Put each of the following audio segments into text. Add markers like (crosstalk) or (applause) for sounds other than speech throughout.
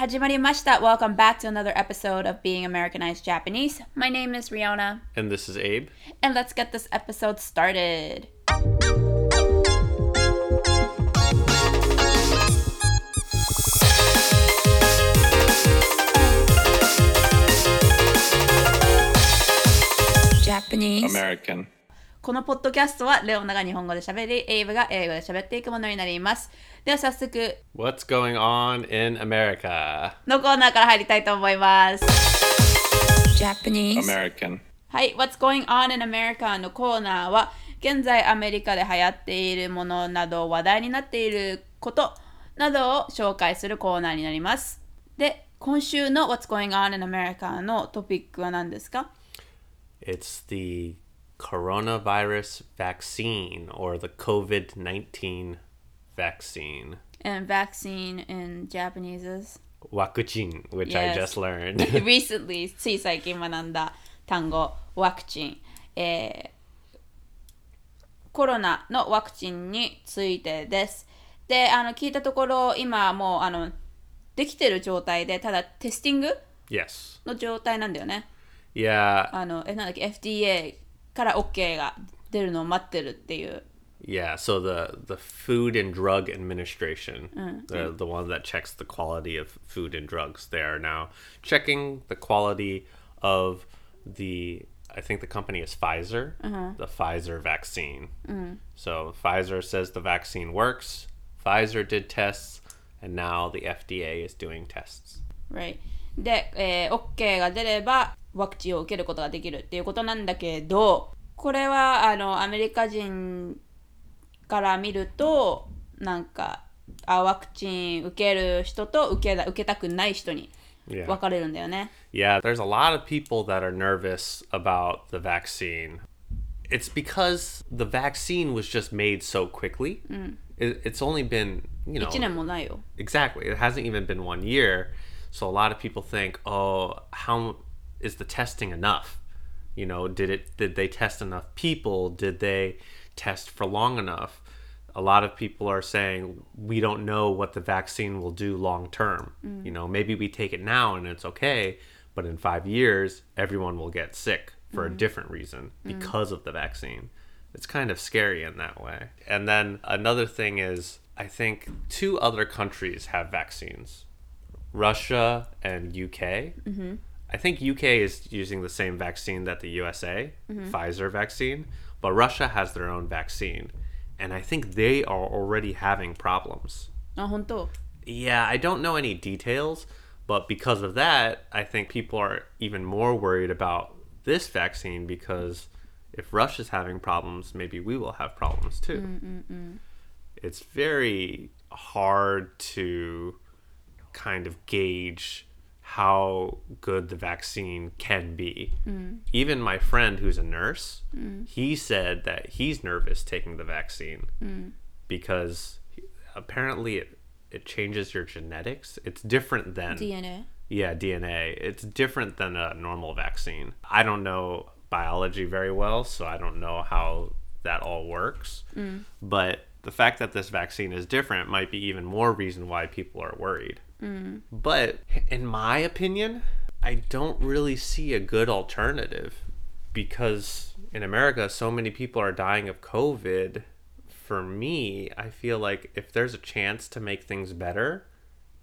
Hajimarimashita. Welcome back to another episode of Being Americanized Japanese. My name is Riona. And this is Abe. And let's get this episode started. Japanese. American. このポッドキャストはレオナが日本語で喋り、エイブが英語で喋っていくものになります。では早速 What's going on in America? のコーナーから入りたいと思います。Japanese. American. はい、What's Going On in America? のコーナーは、現在アメリカで流行っているものなど、話題になっていることなどを紹介するコーナーになります。で、今週の What's Going On in America のトピックは何ですか？It's the coronavirus vaccine or the COVID 19 vaccine. And vaccine in Japanese is? Wakuchin, which Yes. I just learned. recently つい最近学んだ単語ワクチン、えーコロナのワクチンについてですであの聞いたところ今もうあのできてる状態でただテスティング yes. の状態なんだよね Yeah. あのえなんだっけ FDA から OK が出るのを待ってるっていう Yeah, so the the Food and Drug Administration, the the one that checks the quality of food and drugs, they are now checking the quality of the. I think the company is Pfizer, the Pfizer vaccine. So Pfizer says the vaccine works. Pfizer did tests, and now the FDA is doing tests. Right. で、えー OK が出れば ワクチンを受けることができるっていうことなんだけどこれはあのアメリカ人から見るとなんかあワクチン受ける人と受けだ受けたくない人に Yeah. 分かれるんだよね。Yeah, there's a lot of people that are nervous about the vaccine. It's because the vaccine was just made so quickly. It, it's only been, you know, 1年もないよ。exactly. It hasn't even been one year. So a lot of people think, oh, how is the testing enough? You know, did it? Did they test enough people? Did they test for long enough? A lot of people are saying we don't know what the vaccine will do long term. Mm. You know, maybe we take it now and it's okay, but in five years, everyone will get sick for a mm-hmm. different reason mm. because of the vaccine. It's kind of scary in that way. And then another thing is, I think two other countries have vaccines Russia and UK. Mm-hmm. I think UK is using the same vaccine that the USA, mm-hmm. Pfizer vaccine, but Russia has their own vaccine. And I think they are already having problems. Ah, yeah, I don't know any details, but because of that, I think people are even more worried about this vaccine because if Russia's having problems, maybe we will have problems too. Mm-mm-mm. It's very hard to kind of gauge how good the vaccine can be. Mm. Even my friend who's a nurse, mm. he said that he's nervous taking the vaccine mm. because apparently it, it changes your genetics. It's different than DNA? yeah, DNA. It's different than a normal vaccine. I don't know biology very well, so I don't know how that all works. But the fact that this vaccine is different might be even more reason why people are worried. Mm. But in my opinion, I don't really see a good alternative because in America, so many people are dying of COVID. For me, I feel like if there's a chance to make things better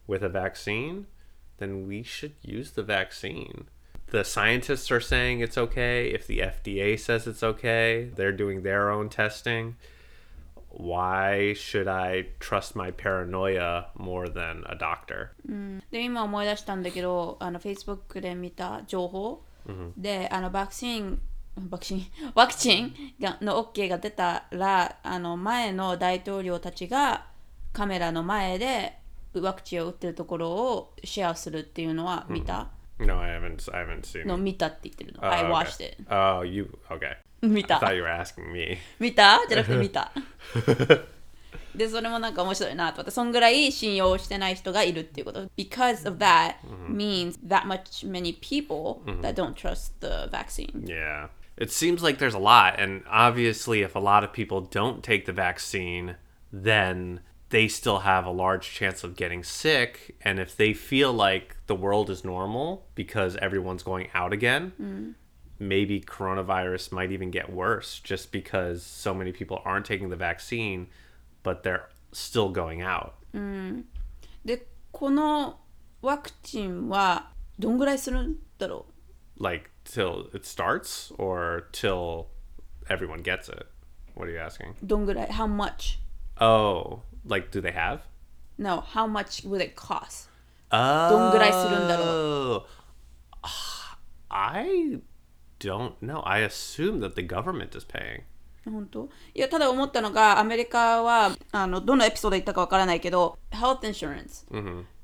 with a vaccine, then we should use the vaccine. The scientists are saying it's okay. If the FDA says it's okay, they're doing their own testing. Why should I trust my paranoia more than a doctor? で今思い出したんだけどあの Facebook で見た情報、であのワクチンワクチンワクチンがの OK が出たらあの前の大統領たちがカメラの前でワクチンを打ってるところをシェアするっていうのは見た、No, I haven't. I haven't seen. の.見たって言ってるの。Oh, I watched it. Oh, you okay? 見 I た thought you were asking me. 見たじゃなくて見た。(laughs) で、それもなんか面白いなと思って、そんぐらい信用してない人がいるっていうこと。Because of that means that much many people that don't trust the vaccine. Yeah. It seems like there's a lot. And obviously, if a lot of people don't take the vaccine, then they still have a large chance of getting sick. And if they feel like the world is normal because everyone's going out again, maybe coronavirus might even get worse just because so many people aren't taking the vaccine, but they're still going out. でこのワクチンはどんぐらいするんだろ Like till it starts or till everyone gets it? What are you asking? うどんぐらい How much? Oh, like do they have? No, how much would it cost? どんぐらいするんだろ I don't know. I assume that the government is paying. 本当いやただ思ったのがアメリカはあのどのエピソードで言ったかわからないけど health insurance、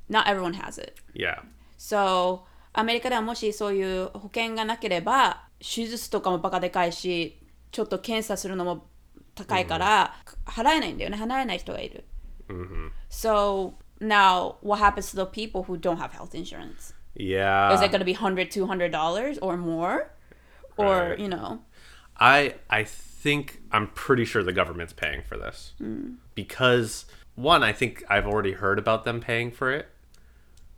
not everyone has it Yeah. so アメリカではもしそういう保険がなければ手術とかもバカでかいしちょっと検査するのも高いから、払えないんだよね払えない人がいる、so now what happens to the people who don't have health insurance Yeah. is it going to be 100 200 dollars or more or Right. you know I I think I'm pretty sure the government's paying for this because one, I think I've already heard about them paying for it,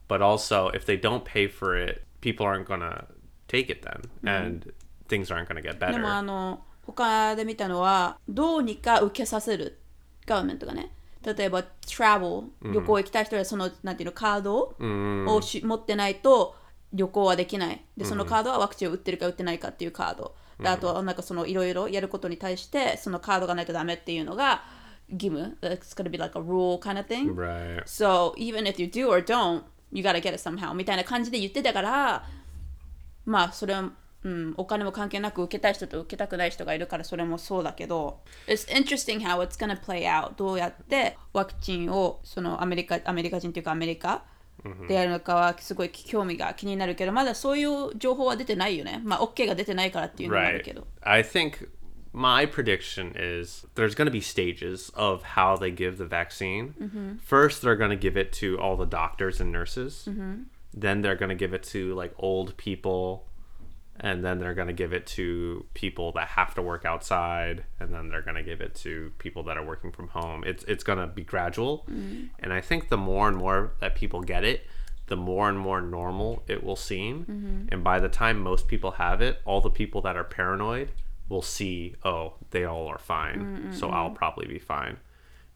but also if they don't pay for it, people aren't gonna take it then, and things aren't gonna get でもあ better. の他で見たのはどうにか受けさせるガバメントがね例えば travel 旅行行きたい人はその、なんていうのカードをし、持ってないと 旅行はできない。でそのカードはワクチンを打ってるか打ってないかっていうカード。であとはなんかそのいろいろやることに対してそのカードがないとダメっていうのが義務。It's gonna be like a rule kind of thing. Right. So even if you do or don't, you gotta get it somehow. みたいな感じで言ってたから、まあそれは、うん、お金も関係なく受けたい人と受けたくない人がいるからそれもそうだけど、It's interesting how it's gonna play out. どうやってワクチンをそのアメリカアメリカ人というかアメリカでやるのかはすごい興味が気になるけど、まだそういう情報は出てないよね。まあ OK が出てないからっていうのもある Right. けど。 I think my prediction is there's going to be stages of how they give the vaccine. First, they're going to give it to all the doctors and nurses. Then they're going to give it to like old people. and then they're going to give it to people that have to work outside. And then they're going to give it to people that are working from home. It's, it's going to be gradual. Mm-hmm. And I think the more and more that people get it, the more and more normal it will seem. Mm-hmm. And by the time most people have it, all the people that are paranoid will see, oh, they all are fine. So I'll probably be fine.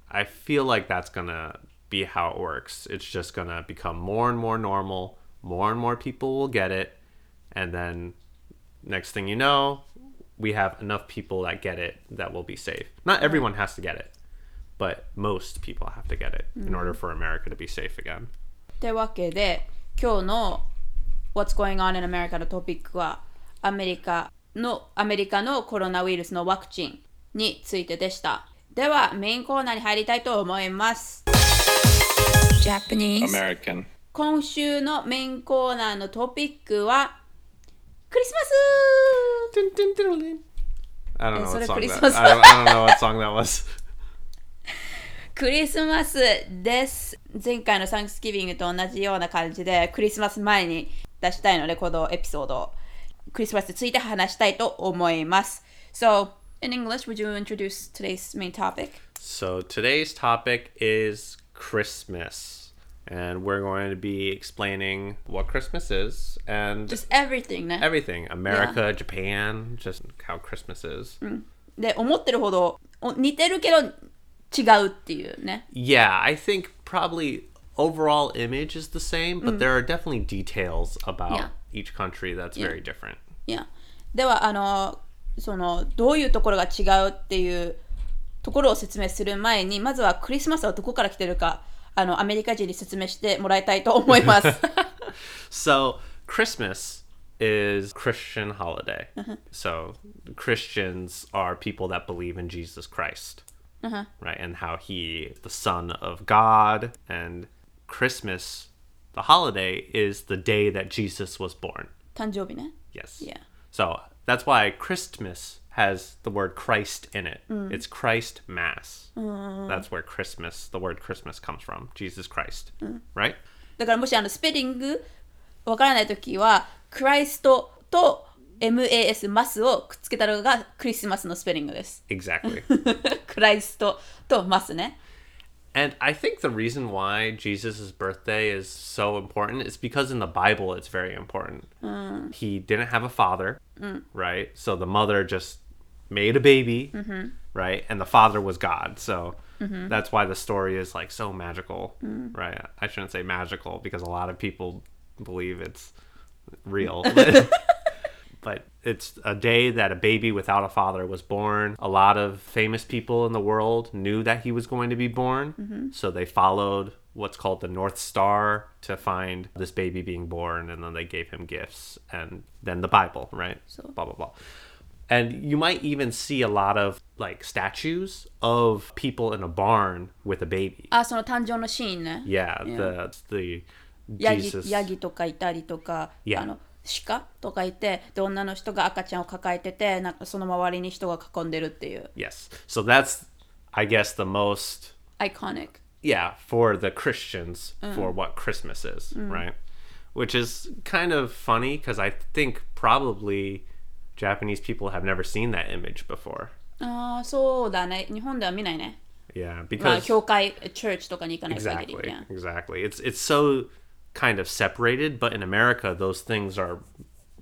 I feel like that's going to be how it works. It's just going to become more and more normal. More and more people will get it. And then next thing you know, we have enough people that get it that will be safe. Not everyone has to get it, but most people have to get it in order for America to be safe again. ってわけで今日の What's Going On in America のトピックはアメリカのアメリカのコロナウイルスのワクチンについてでしたではメインコーナーに入りたいと思います Japanese American. 今週のメインコーナーのトピックは クリスマス I don't know what song that. I don't, I don't know what song that was. クリスマスです前回のサンクスギビングと同じような感じでクリスマス前に出したいのでこのエピソードをクリスマスについて話したいと思います So in English would you introduce today's main topic? So today's topic is Christmas. And we're going to be explaining what Christmas is and Just everything ね everything America, Japan, just how Christmas is. で思ってるほどお似てるけど違うっていうね Yeah, I think probably overall image is the same, but there are definitely details about Yeah. each country that's very different. いやではあのそのどういうところが違うっていうところを説明する前にまずはクリスマスはどこから来てるか あのアメリカ人に説明してもらいたいと思います So, (laughs) Christmas is Christian holiday. So, Christians are people that believe in Jesus Christ. Right? And how he the son of God and Christmas the holiday is the day that Jesus was born. 誕生日ね Yes. Yeah. So, that's why Christmas has the word Christ in it. It's Christ Mass. That's where Christmas, the word Christmas comes from. Jesus Christ. Right? だからもしあのスペリングわからないときはクライストと MAS マスをくっつけたのがクリスマスのスペリングです Exactly. クライストとマスね And (laughs) I think the reason why Jesus' birthday is so important is because in the Bible it's very important. He didn't have a father, right? So the mother just made a baby, mm-hmm. right? And the father was God. So mm-hmm. that's why the story is like so magical, mm. right? I shouldn't say magical because a lot of people believe it's real. (laughs) (laughs) but it's a day that a baby without a father was born. A lot of famous people in the world knew that he was going to be born, mm-hmm. so they followed what's called the North Star to find this baby being born, and then they gave him gifts, and then the Bible, right? So- blah blah blah. And you might even see a lot of like statues of people in a barn with a baby. あ、その誕生のシーンね。 Yeah, the the ヤギ Jesus. ヤギとかいたりとか、 Yeah. あの鹿とかいてで女の人が赤ちゃんを抱えててなんかその周りに人が囲んでるっていう Yes. So that's I guess the most アイコニック yeah, for the Christians for what Christmas is, right? Which is kind of funny because I think probably Japanese people have never seen that image before. ああそうだね日本では見ないね Yeah, まあ because 教会チャーチとかに行かない限り exactly, yeah. exactly. It's it's so kind of separated, but in America, those things are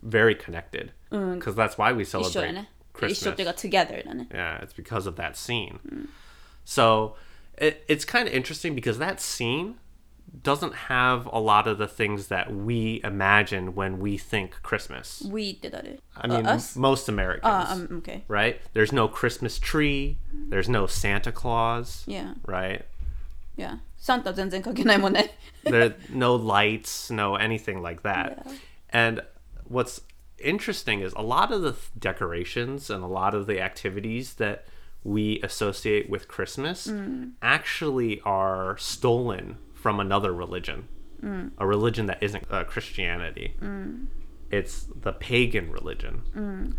very connected because that's why we 一緒だ celebrate ね一緒 Christmas. っていうか together だね Yeah, it's because of that scene. So it, it's kind of interesting because that scene doesn't have a lot of the things that we imagine when we think Christmas. We って誰 I mean, uh, us? most Americans, あ、um, okay right? There's no Christmas tree, there's no Santa Claus, yeah right? yeah サンタ全然関係ないもんね (laughs) there (laughs) no lights, no anything like that. And what's interesting is a lot of the th- decorations and a lot of the activities that we associate with Christmas actually are stolen from another religion, mm. a religion that isn't uh, Christianity. Mm. It's the pagan religion. Mm.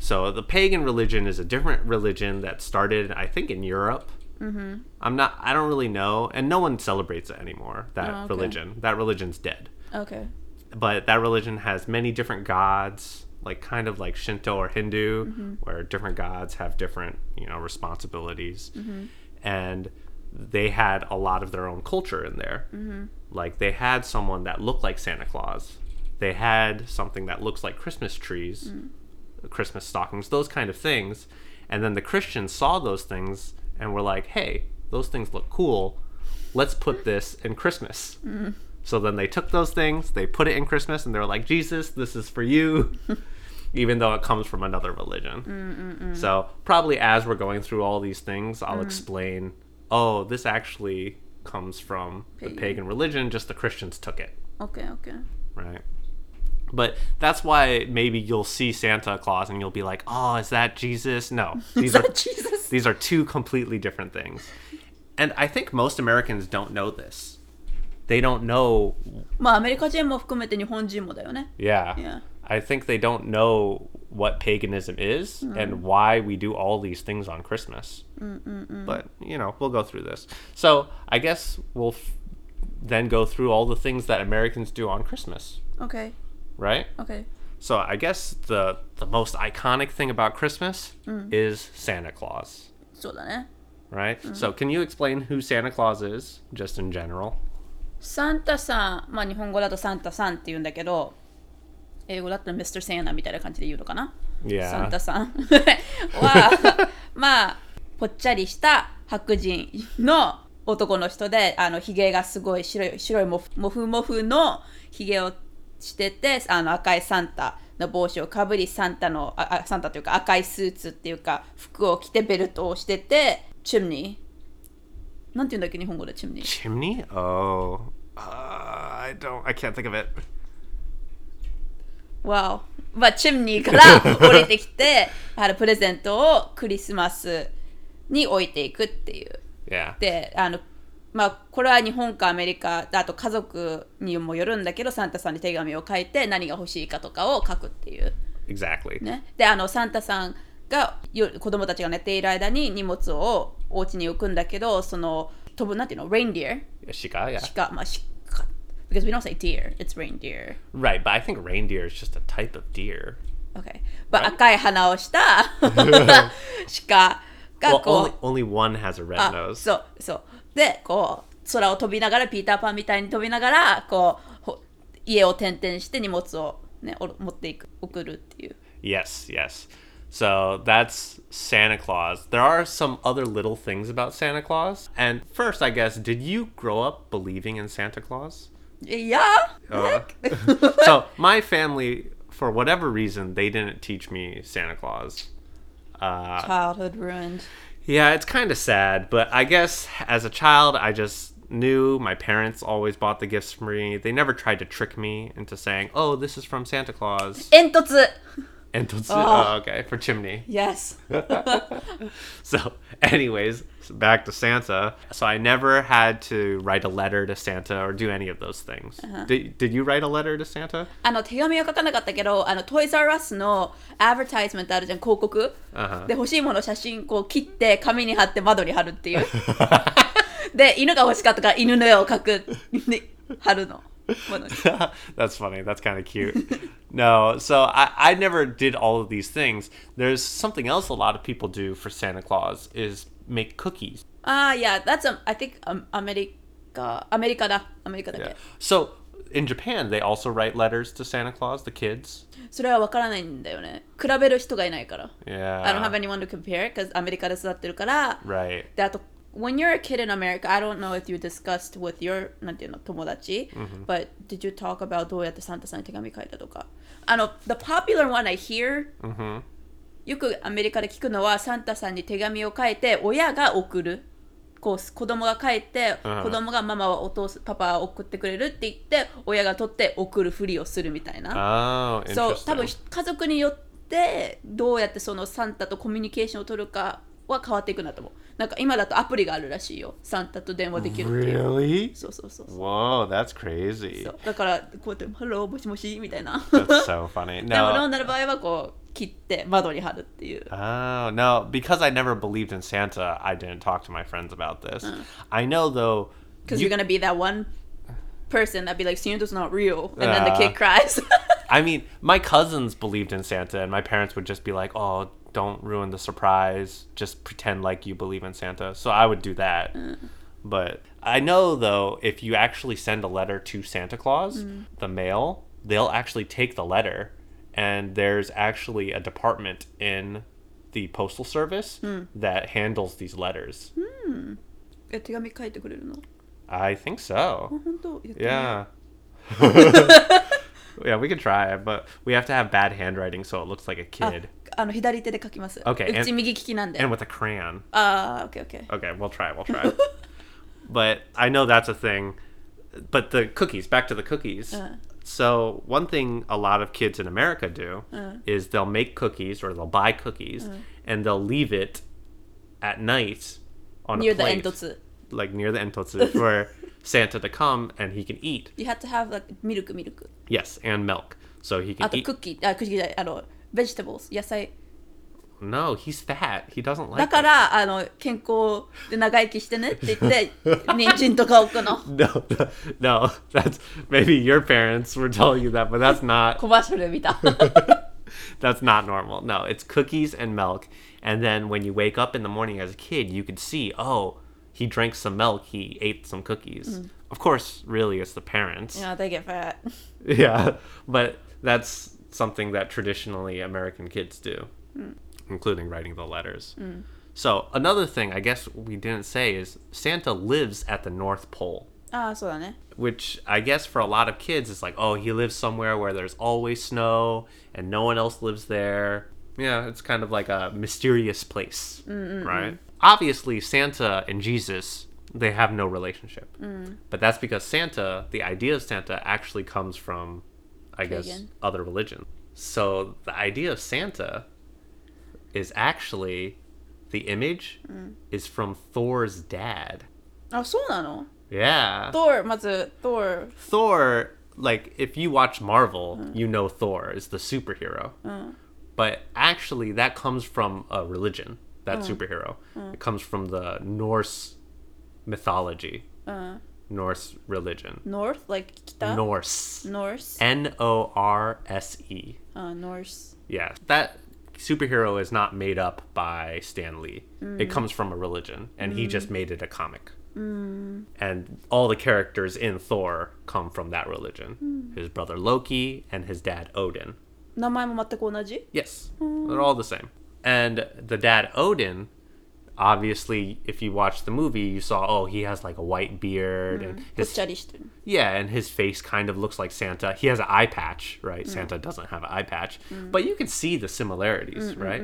So the pagan religion is a different religion that started, I think, in Europe. Mm-hmm. I'm not. I don't really know, and no one celebrates it anymore. That Oh, okay. religion. That religion's dead. okay But that religion has many different gods, like kind of like Shinto or Hindu, mm-hmm. where different gods have different, you know, responsibilities, mm-hmm. and they had a lot of their own culture in there. Mm-hmm. Like they had someone that looked like Santa Claus. They had something that looks like Christmas trees, mm-hmm. Christmas stockings, those kind of things. And then the Christians saw those things and were like, hey, those things look cool. Let's put this in Christmas. Mm-hmm. So then they took those things, they put it in Christmas, and they were like, Jesus, this is for you, (laughs) even though it comes from another religion. So probably as we're going through all these things, I'll explain, oh, this actually comes from the Pagan. pagan religion, just the Christians took it okay okay right? But that's why maybe you'll see Santa Claus and you'll be like, "Oh, is that Jesus?" No, (laughs) these are Jesus these are two completely different things. And I think most Americans don't know this. They don't know. まあアメリカ人も含めて日本人もだよね Yeah, Yeah. I think they don't know what paganism is and why we do all these things on Christmas. But you know, we'll go through this. So I guess we'll f- then go through all the things that Americans do on Christmas, okay right? okay So I guess the the most iconic thing about Christmas is Santa Claus, そうだね right? So can you explain who Santa Claus is, just in general? サンタさんまあ日本語だとサンタさんって言うんだけど 英語だったら Mr. セーナみたいな感じで言うのかな？サンタさん (laughs) はまあぽっちゃりした白人の男の人であのひげがすごい白い白いモフモフモフのひげをしててあの赤いサンタの帽子をかぶりサンタのああサンタというか赤いスーツっていうか服を着てベルトをしててチムニーなんて言うんだっけ日本語でチムニー Chimney? Oh, uh, I don't. I can't think of it. わお。まあ、チムニーから (laughs) 降りてきて、あのプレゼントをクリスマスに置いていくっていう。Yeah. で、あの、まあ、これは日本かアメリカ、あと家族にもよるんだけど、サンタさんに手紙を書いて何が欲しいかとかを書くっていう。Exactly. ね。で、あの、サンタさんがよ子供たちが寝ている間に荷物をお家に置くんだけど、その、飛ぶ、なんていうの、レインディア Shika, yeah. 鹿、まあ、鹿。Because we don't say deer, it's reindeer. Right, but I think reindeer is just a type of deer. Okay. But 赤い鼻をした鹿が Well, こ only (laughs) only one has a red う、あ nose. そうそう。 でこう空を飛びながらピーターパンみたいに飛びながらこうほ家を転々して荷物を、ね、お持っていく送るっていう Yes, yes. So that's Santa Claus. There are some other little things about Santa Claus. And first, I guess, did you grow up believing in Santa Claus? Yeah. Uh, (laughs) so my family, for whatever reason, they didn't teach me Santa Claus. Uh, Childhood ruined. Yeah, it's kind of sad, but I guess as a child, I just knew my parents always bought the gifts for me. They never tried to trick me into saying, "Oh, this is from Santa Claus." 煙突 Entotsu, oh. oh. okay, for chimney. Yes. (laughs) (laughs) so, anyways, back to Santa. So I never had to write a letter to Santa or do any of those things. Uh -huh. Did, did you write a letter to Santa? あの手紙は書かなかったけど、あの Toys R Us のアドバタイズメントあるじゃん、広告。Uh huh. で欲しいもの写真こう切って紙に貼って窓に貼るっていう。で犬が欲しかったから犬の絵を描く貼るの。(laughs) (laughs) That's funny. That's kind of cute. no, so I, I never did all of these things. There's something else a lot of people do for Santa Claus is make cookies. ああいや that's a, I think、um, アメリカアメリカだアメリカだけ、 Yeah. So in Japan, they also write letters to Santa Claus, the kids. それは分からないんだよね比べる人がいないから Yeah. I don't have anyone to compare because アメリカで育ってるから Right. であと when you're a kid in America I don't know if you discussed with your なんていうの友達、but did you talk about どうやってサンタさんに手紙書いたとか？あの the popular one I hear、よくアメリカで聞くのはサンタさんに手紙を書いて親が送る。こう子供が書いて、うん子供がママはお父パパは送ってくれるって言って親が取って送るふりをするみたいな。Oh, そう.多分家族によってどうやってそのサンタとコミュニケーションを取るかは変わっていくなと思うなんか今だとアプリがあるらしいよサンタと電話できるっていう Really? そうそうそうそう Whoa, that's crazy. そうだからこうやって「ハローもしもし」みたいな That's so funny. (laughs) でも飲ん No. だ場合はこう切って窓に貼るっていう Oh, no. Because I never believed in Santa, I didn't talk to my friends about this. I know, though. because you- you're gonna be that one person that be like Santa's not real and then the Ah. kid cries (laughs) I mean, my cousins believed in Santa, and my parents would just be like, oh, don't ruin the surprise. Just pretend like you believe in Santa. So I would do that. Mm. But I know though, if you actually send a letter to Santa Claus, mm. the mail, they'll actually take the letter, and there's actually a department in the postal service mm. that handles these letters. Mm. I think so. Yeah. (laughs) (laughs) yeah, we could try but we have to have bad handwriting so it looks like a ah, kid. あの左手で書きます Okay, うち and- 右利きなんで And with a crayon. ああ OK OK Okay, we'll try. We'll try. (laughs) but I know that's a thing. But the cookies, back to the cookies. Uh. So, one thing a lot of kids in America do is they'll make cookies or they'll buy cookies and they'll leave it at night on near a the plate, 煙突 like near the entotsu, (laughs) for Santa to come and he can eat. You have to have like ミルクミルク Yes, and milk. So he あ can と eat. クッキーあクッキーじゃないあの vegetables 野菜 No, he's fat. He doesn't だ like か it. らあの健康で長生きしてねって言って人参とか置くの No, (laughs) no, that's maybe your parents were telling you that, but that's not コ(laughs) マーシャル見た (laughs) that's not normal. No, it's cookies and milk. And then when you wake up in the morning as a kid, you could see, oh, he drank some milk, he ate some cookies. Of course, really it's the parents. Yeah they get fat Yeah, but that's something that traditionally American kids do, mm. including writing the letters. Mm. So another thing I guess we didn't say is Santa lives at the North Pole. Ah, so Which I guess for a lot of kids it's like, oh, he lives somewhere where there's always snow and no one else lives there. Yeah, it's kind of like a mysterious place, Mm-mm-mm. right? Obviously, Santa and Jesus they have no relationship. Mm. But that's because Santa, the idea of Santa, actually comes from I guess, other religions. So the idea of Santa is actually the image mm. is from Thor's dad. Oh, so no. Yeah. Thor, Thor? Thor, like if you watch Marvel, mm. you know Thor is the superhero. Mm. But actually that comes from a religion, that mm. superhero. Mm. It comes from the Norse mythology. Mm. Norse religion. North, like kita? Norse. Norse. N O R S E. Uh, Norse. Yeah, that superhero is not made up by Stan Lee. Mm. It comes from a religion, and mm. he just made it a comic. Mm. And all the characters in Thor come from that religion. Mm. His brother Loki and his dad Odin. Yes, mm. they're all the same. And the dad Odin obviously if you watch the movie you saw oh he has like a white beard mm. and mm-hmm. his, yeah and his face kind of looks like santa. He has an eye patch right? Mm. santa doesn't have an eye patch. Mm. but you can see the similarities right?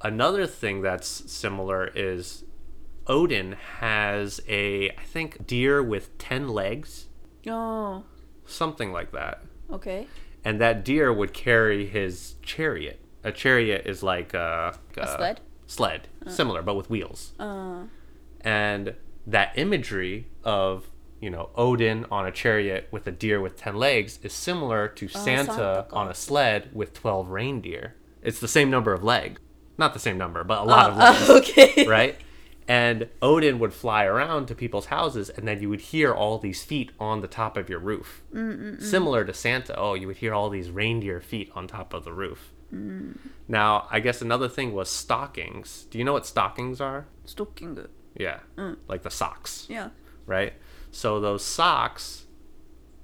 Another thing that's similar is odin has a i think deer with 10 legs. Oh. Something like that. Okay. And that deer would carry his chariot. A chariot is like uh, a, a, a sled? sled, uh. similar but with wheels. Uh. And that imagery of you know Odin on a chariot with a deer with ten legs is similar to Santa, Santa on a sled with twelve reindeer. It's the same number of legs, not the same number, but a lot uh, of legs. (laughs) okay. Right. And Odin would fly around to people's houses, and then you would hear all these feet on the top of your roof. Mm-mm-mm. Similar to Santa. Oh, you would hear all these reindeer feet on top of the roof. Mm. Now, I guess another thing was stockings. Do you know what stockings are? Stocking. Yeah. Mm. Like the socks. Yeah. Right? So those socks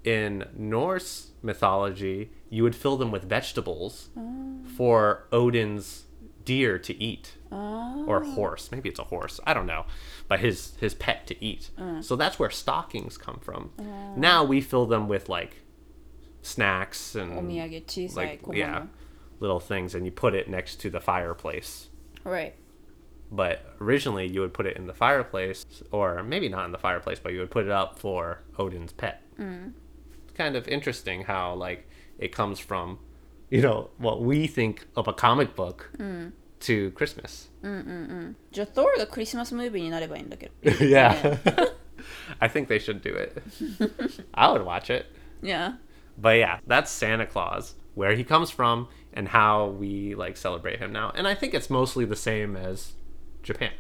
in Norse mythology, you would fill them with vegetables oh. for Odin's deer to eat. Oh. Or horse. Maybe it's a horse. I don't know. But his his pet to eat. Mm. So that's where stockings come from. Oh. Now we fill them with like snacks and omiyage, like, yeah, little things and you put it next to the fireplace. Right but originally you would put it in the fireplace or maybe not in the fireplace but you would put it up for odin's pet it's kind of interesting how like it comes from you know what we think of a comic book to christmas じゃあ Thor がクリスマスムービーになればいいんだけど yeah (laughs) (laughs) i think they should do it (laughs) i would watch it いや but yeah that's santa claus where he comes from and how we like celebrate him now and i think it's mostly the same as japan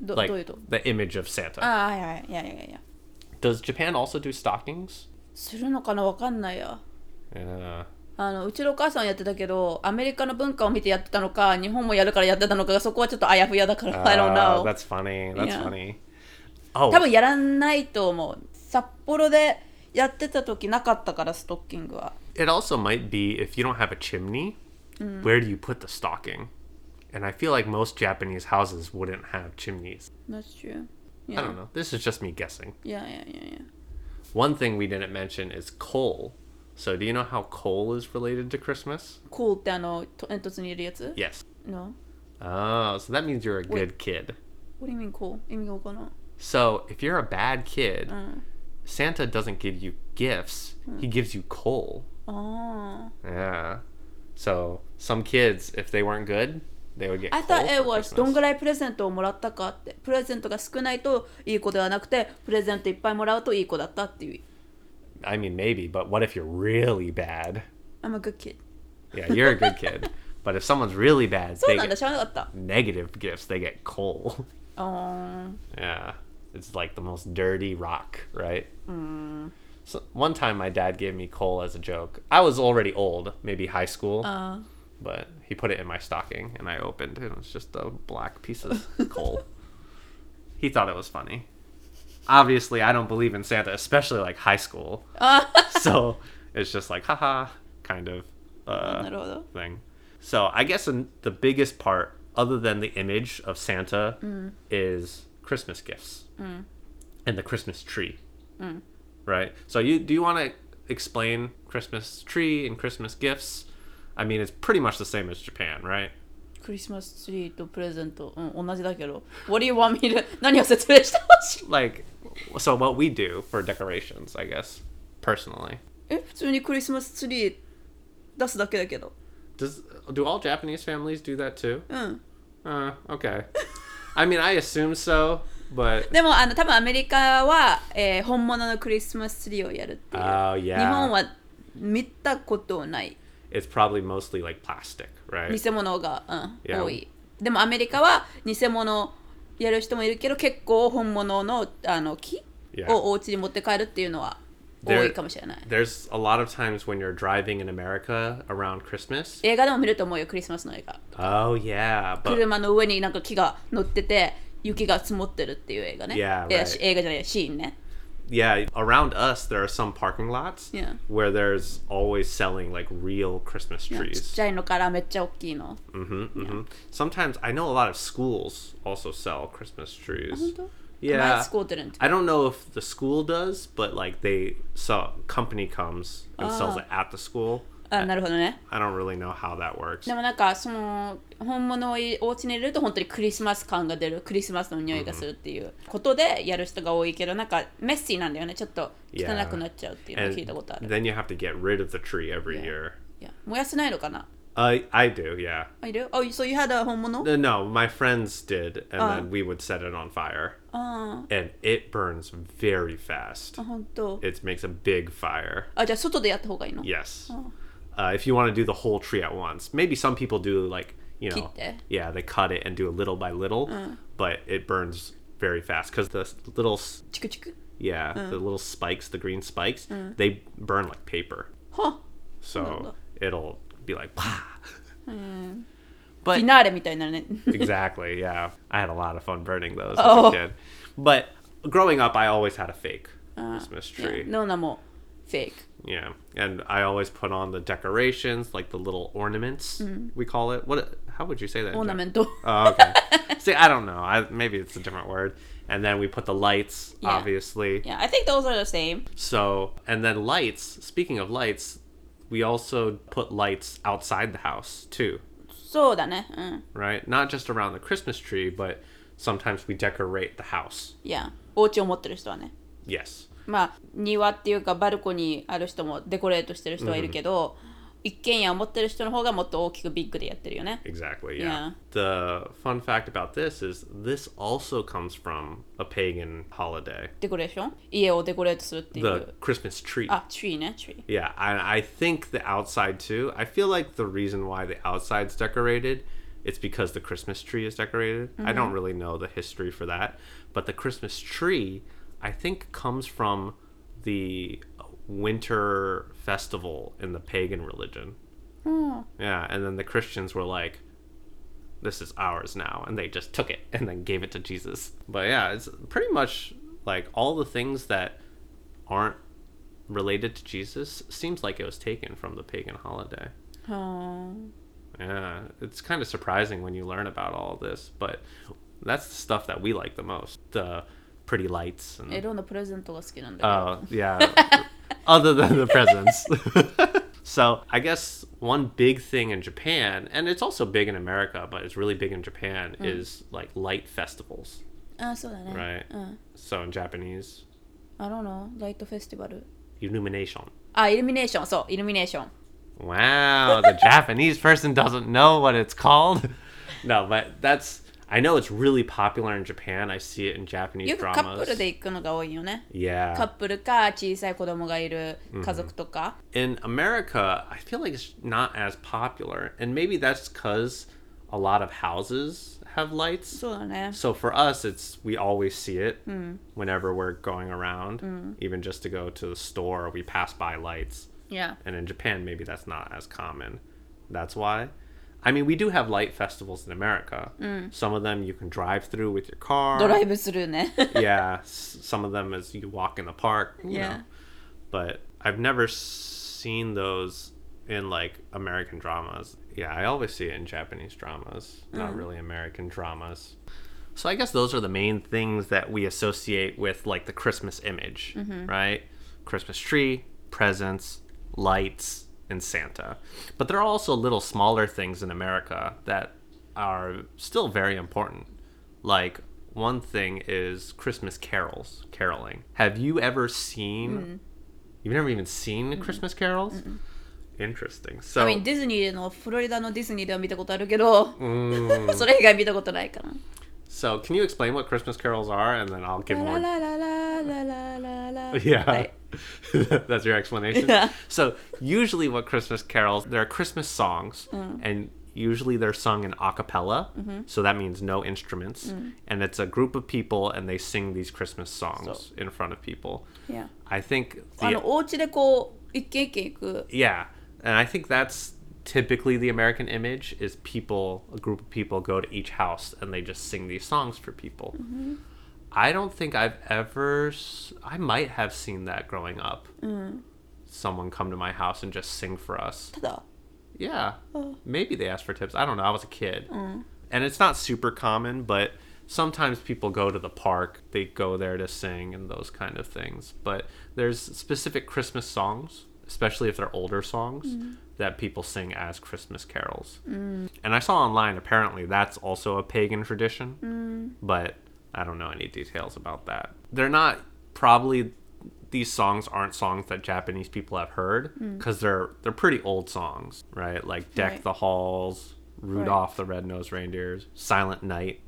ど like どういうと the image of santa ああはいはいいやいやいやいや Does Japan also do stockings? するのかなわかんないや Yeah. あのうちのお母さんはやってたけどアメリカの文化を見てやってたのか日本もやるからやってたのかがそこはちょっとあやふやだから I don't Oh, know that's funny. That's Yeah. funny. Oh, 多分やらないと思う札幌でやってた時なかったからストッキングは it also might be if you don't have a chimney, mm. where do you put the stocking? And I feel like most Japanese houses wouldn't have chimneys. That's true. Yeah. I don't know. This is just me guessing. Yeah, yeah, yeah, yeah. One thing we didn't mention is coal. So do you know how coal is related to Christmas? Coal Yes. No. Oh, so that means you're a Wait. good kid. What do you mean coal? So if you're a bad kid, uh. Santa doesn't give you gifts. Uh. He hmm. gives you coal. ああ Yeah. So some kids, if they weren't good, they would get. I coal thought it for was Christmas. どんぐらいプレゼントをもらったかってプレゼントが少ないといい子ではなくてプレゼントいっぱいもらうといい子だったっていう I mean, maybe, but what if you're really bad? I'm a good kid Yeah, you're a good kid, (laughs) but if someone's really bad, そう they なんだ get 知らなかった negative gifts. They get coal. あ yeah, it's like the most dirty rock, right? So one time my dad gave me coal as a joke. I was already old, maybe high school. Uh. But he put it in my stocking and I opened it. It was just a black piece of (laughs) coal. he thought it was funny. Obviously, I don't believe in Santa, especially like high school. Uh. (laughs) so it's just like, haha, kind of uh, thing. So I guess in the biggest part, other than the image of Santa, mm. is Christmas gifts mm. and the Christmas tree. Mm Right. So you do you want to explain Christmas tree and Christmas gifts? I mean, it's pretty much the same as Japan, right? クリスマスツリーとプレゼント、うん、同じだけど What do you want me to (laughs) 何を説明してほしい Like, so what we do for decorations, I guess, personally. え普通にクリスマスツリー出すだけだけど Does do all Japanese families do that too? うん Uh, okay. (laughs) I mean, I assume so, But でもあの多分アメリカは、えー本物のクリスマスツリーをやるっていう、Oh, yeah. 日本は見たことない it's probably mostly like plastic, right? 偽物が、うん、Yeah. 多いでもアメリカは偽物やる人もいるけど結構本物のあの木 Yeah. をお家に持って帰るっていうのは多いかもしれない There's a lot of times when you're driving in America around Christmas. 映画でも見ると思うよクリスマスの映画 Oh yeah, but 車の上になんか木が乗ってて雪が積もってるっていう映画ね。 Yeah, いや right. 映画じゃない、シーンね。 Yeah, around us there are some parking lots Yeah. where there's always selling like real Christmas ちっ trees. ちゃいのからめっちゃ大きいの。 hmm hmm Sometimes I know a lot of schools also sell Christmas trees. 本当 Yeah. My school didn't. I don't know if the school does, but like they saw company comes and sells it at the school. あ、なるほどね。I don't really know how that works. でもなんかその本物をお家に入れると本当にクリスマス感が出るクリスマスの匂いがするっていうことでやる人が多いけどなんかメッシーなんだよねちょっと汚.くなっちゃうっていうのを聞いたことある then you have to get rid of the tree every year. いや燃やせないのかな Uh, I do, yeah. あいる Oh, so you had a 本物 Uh, No, my friends did, and Oh. then we would set it on fire, あ and it burns very fast. あ本当 It makes a big fire. あじゃあ外でやった方がいいの Yes. Uh, uh, if you want to do the whole tree at once. Maybe some people do like you know, Kite. yeah, they cut it and do a little by little, uh. but it burns very fast because the little chiku chiku. Yeah, uh. the little spikes, the green spikes, uh. they burn like paper. Huh. So it'll be like, bah. Uh. But, exactly, yeah. I had a lot of fun burning those oh. as a oh. kid. But growing up, I always had a fake uh, Christmas tree. No, no, more fake. Yeah, and I always put on the decorations, like the little ornaments. We call it. What? How would you say that? in オーナ Jap- メント Oh, okay. (laughs) See, I don't know. I, maybe it's a different word. And then we put the lights, Yeah. obviously. Yeah, I think those are the same So, and then lights. Speaking of lights, we also put lights outside the house too, そうだねうん right? Not just around the Christmas tree, but sometimes we decorate the house. いやお家を持ってる人はね Yes. まあ庭っていうかバルコニーある人もデコレートしてる人はいるけど、一軒家を持ってる人の方がもっと大きくビッグでやってるよね Exactly, yeah. The fun fact about this is this also comes from a pagan holiday, デコレーション家をデコレートするっていう the Christmas tree. あ、ツリーね、ツリー Yeah, and I think the outside too. I feel like the reason why the outside's decorated it's because the Christmas tree is decorated. I don't really know the history for that, but the Christmas tree I think comes from the winter festival in the pagan religion. Hmm. Yeah, and then the Christians were like this is ours now and they just took it (laughs) and then gave it to Jesus. But yeah, it's pretty much like all the things that aren't related to Jesus seems like it was taken from the pagan holiday. は Yeah, it's kind of surprising when you learn about all this, but that's the stuff that we like the most. The pretty lights. And... Oh, yeah. (laughs) Other than the presents. (laughs) so I guess one big thing in Japan, and it's also big in America, but it's really big in Japan, mm. is like light festivals. Ah, ah, So in Japanese. I don't know. Light festival. Illumination. Ah, illumination so illumination wow the (laughs) Japanese person doesn't know what it's called. No, but that's I know it's really popular in Japan. I see it in Japanese よくカップル dramas. で行くのが多いよねカッ Yeah. プルか小さい子供がいる家族とか、 In America, I feel like it's not as popular. And maybe that's cuz a lot of houses have lights. そうだね So for us, it's we always see it whenever we're going around, even just to go to the store, we pass by lights. いや And in Japan, maybe that's not as common. That's why. I mean, we do have light festivals in America. Some of them you can drive through with your ドラ car. イブスルーね (laughs) (laughs) yeah, s- some of them is you walk in the park. You Yeah. Know. But I've never seen those in like American dramas. Yeah, I always see it in Japanese dramas, not really American dramas. So I guess those are the main things that we associate with like the Christmas image, right? Christmas tree, presents, lights, and Santa. But there are also little smaller things in America that are still very important. Like one thing is Christmas carols, caroling. Have you ever seen You've never even seen Christmas carols? Interesting. So I mean ディズニーでのフロリダのディズニーでは見たことあるけど Mm. それ以外見たことないかな (laughs) So, can you explain what Christmas carols are, and then I'll give more. Yeah, that's your explanation. Yeah. So, usually, what Christmas carols? There are Christmas songs, mm. and usually they're sung in a cappella, mm-hmm. so that means no instruments, mm. and it's a group of people and they sing these Christmas songs so. in front of people. Yeah. I think the, Yeah. And I think that's typically the American image is people, a group of people go to each house and they just sing these songs for people. Mm-hmm. I don't think I've ever, I might have seen that growing up. Mm. Someone come to my house and just sing for us. Yeah. Maybe they asked for tips. I don't know. I was a kid. Mm. And it's not super common, but sometimes people go to the park, they go there to sing and those kind of things. But there's specific Christmas songs, especially if they're older songs, mm. that people sing as Christmas carols. Mm. And I saw online apparently that's also a pagan tradition, mm. but I don't know any details about that. They're not probably these songs aren't songs that Japanese people have heard because they're they're pretty old songs, right? Like "Deck Right. the Halls," "Rudolph the Red-Nosed Reindeer," "Silent Night,"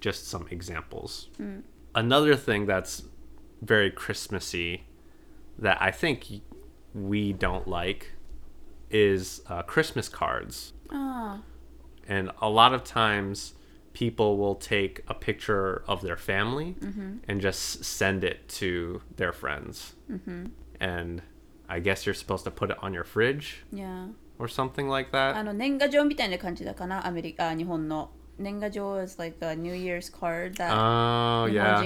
just some examples. Another thing that's very Christmassy that I think we don't like is uh, Christmas cards, あ and a lot of times people will take a picture of their family and just send it to their friends. And I guess you're supposed to put it on your fridge あいや or something like あ that. の年賀状みたいな感じだかなアメリカあ日本の Nengajo is like a New Year's card that oh, yeah.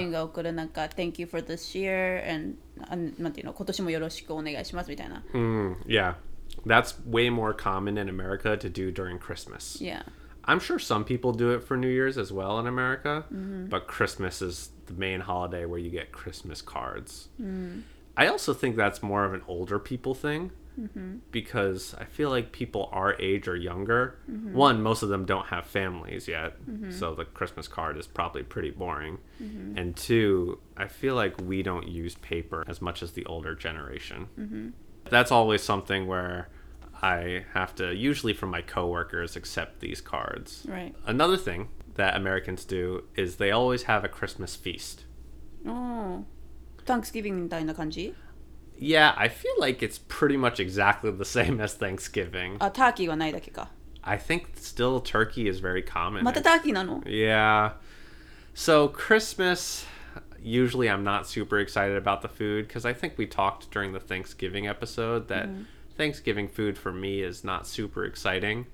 Thank you for this year and なんていうの今年もよろしくお願いしますみたいな。Mm, yeah, that's way more common in America to do during Christmas. Yeah. I'm sure some people do it for New Year's as well in America, mm-hmm. but Christmas is the main holiday where you get Christmas cards. Mm. I also think that's more of an older people thing because I feel like people our age or younger, one, most of them don't have families yet, so the Christmas card is probably pretty boring. And two, I feel like we don't use paper as much as the older generation. That's always something where I have to, usually from my coworkers, accept these cards. right Another thing that Americans do is they always have a Christmas feast. おー Thanksgiving みたいな感じ Yeah, I feel like it's pretty much exactly the same (laughs) as Thanksgiving. あターキーはないだけか I think still turkey is very common. またターキーなの Yeah. So Christmas, usually I'm not super excited about the food because I think we talked during the Thanksgiving episode that Thanksgiving food for me is not super exciting,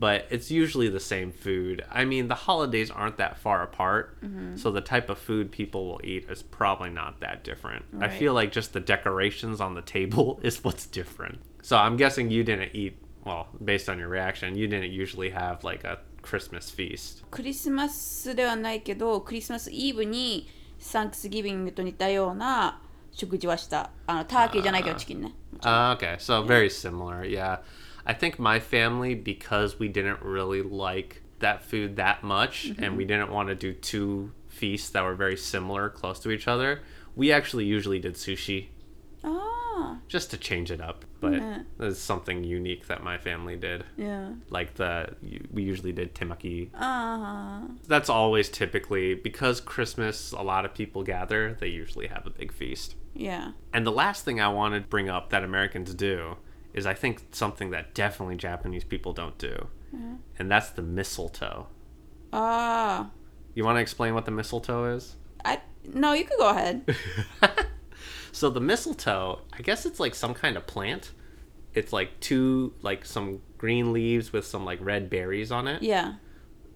but it's usually the same food. I mean, the holidays aren't that far apart, so the type of food people will eat is probably not that different. I Right. feel like just the decorations on the table (laughs) is what's different. So I'm guessing you didn't eat, well, based on your reaction, you didn't usually have like a Christmas feast. クリスマスではないけどクリスマスイブにサンクスギビングと似たような 食事はしたあのターキーじゃないけどチキンね Uh, okay, so very similar. Yeah. I think my family, because we didn't really like that food that much and we didn't want to do two feasts that were very similar, close to each other, we actually usually did sushi Ah. Just to change it up, but yeah. it's something unique that my family did. Yeah. Like the we usually did temaki. Ah. Uh-huh. That's always typically because Christmas a lot of people gather, they usually have a big feast. Yeah. And the last thing I wanted to bring up that Americans do is I think something that definitely Japanese people don't do. Yeah. And that's the mistletoe. Ah. You want to explain what the mistletoe is? I no, you could go ahead. (laughs) So the mistletoe, I guess it's like some kind of plant. It's like two like some green leaves with some like red berries on it Yeah.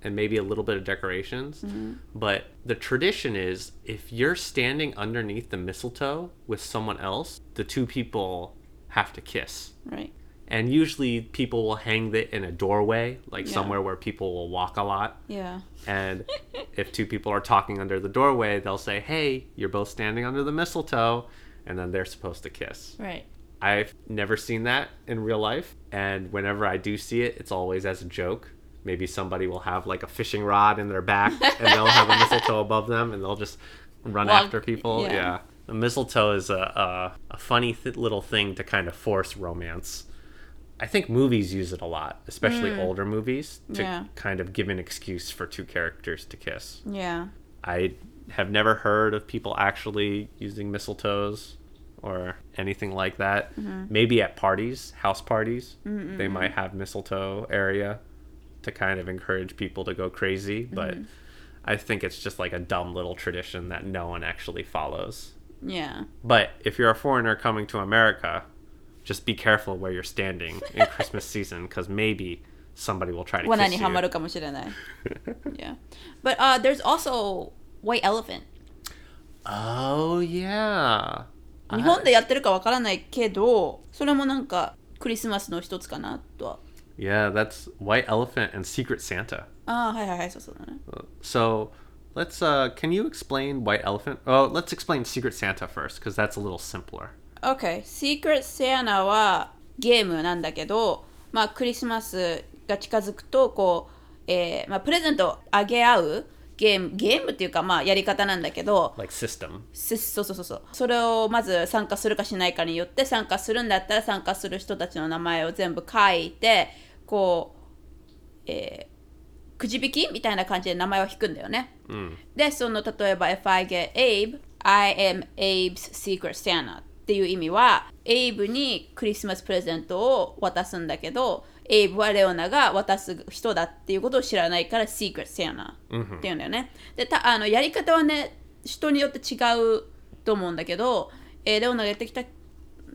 and maybe a little bit of decorations. Mm-hmm. But the tradition is if you're standing underneath the mistletoe with someone else, the two people have to kiss. Right. And usually people will hang it in a doorway, like Yeah. somewhere where people will walk a lot. Yeah. And (laughs) if two people are talking under the doorway, they'll say, Hey, you're both standing under the mistletoe. And then they're supposed to kiss. Right. I've never seen that in real life. And whenever I do see it, it's always as a joke. Maybe somebody will have like a fishing rod in their back and they'll have a (laughs) mistletoe above them and they'll just run Walk- after people. yeah. Yeah. The mistletoe is a, a, a funny th- little thing to kind of force romance. I think movies use it a lot, especially mm. older movies, to Yeah. kind of give an excuse for two characters to kiss. Yeah. I have never heard of people actually using mistletoes or anything like that. Mm-hmm. Maybe at parties, house parties, they might have mistletoe area to kind of encourage people to go crazy, but mm-hmm. I think it's just like a dumb little tradition that no one actually follows. Yeah. But if you're a foreigner coming to America, just be careful where you're standing in Christmas season because maybe somebody will try to 罠 kiss に you. はまるかもしれない。yeah. But、uh, there's also white elephant. Oh yeah. 日本でやってるかわからないけど、それもなんかクリスマスの一つかなとは。 Yeah, that's White Elephant and Secret Santa. ああ、はいはいはい、そうそうだね。 So let's uh can you explain White Elephant? Oh, let's explain Secret Santa first because that's a little simpler. OK。Secret Santa はゲームなんだけど、まあクリスマスが近づくと、こう、えーまあ、プレゼントをあげ合うゲーム、ゲームっていうかまあやり方なんだけど、Like system. すそうそうそうそうそれをまず参加するかしないかによって参加するんだったら参加する人たちの名前を全部書いてこう、えーくじ引きみたいな感じで名前を引くんだよね、でその例えば If I get Abe I am Abe's secret Santa っていう意味は Abe にクリスマスプレゼントを渡すんだけど Abe はレオナが渡す人だっていうことを知らないから Secret Santa っていうんだよね、でたあのやり方はね人によって違うと思うんだけど、えーレオナがやってきた